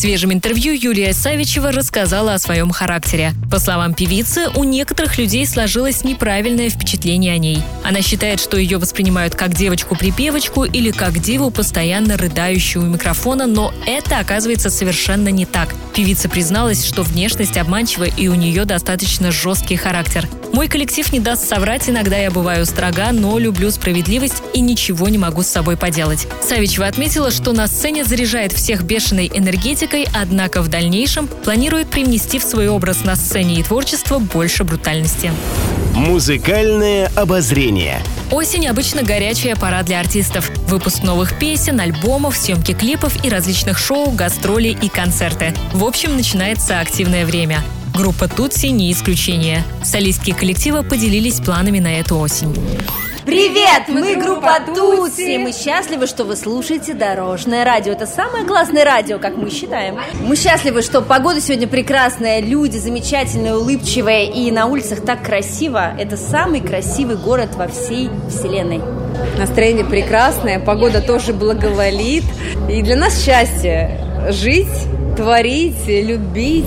Свежем интервью Юлия Савичева рассказала о своем характере. По словам певицы, у некоторых людей сложилось неправильное впечатление о ней. Она считает, что ее воспринимают как девочку-припевочку или как диву, постоянно рыдающую у микрофона, но это оказывается совершенно не так. Певица призналась, что внешность обманчива и у нее достаточно жесткий характер. Мой коллектив не даст соврать, иногда я бываю строга, но люблю справедливость и ничего не могу с собой поделать. Савичева отметила, что на сцене заряжает всех бешеной энергетикой, однако в дальнейшем планирует привнести в свой образ на сцене и творчество больше брутальности. Музыкальное обозрение. Осень обычно горячая пора для артистов. Выпуск новых песен, альбомов, съемки клипов и различных шоу, гастроли и концерты. В общем, начинается активное время. Группа «Тутси» не исключение. Солистские коллектива поделились планами на эту осень. Привет, мы группа Тутси. Мы счастливы, что вы слушаете Дорожное радио. Это самое классное радио, как мы считаем. Мы счастливы, что погода сегодня прекрасная, люди замечательные, улыбчивые и на улицах так красиво. Это самый красивый город во всей вселенной. Настроение прекрасное, погода тоже благоволит. И для нас счастье жить, творить, любить.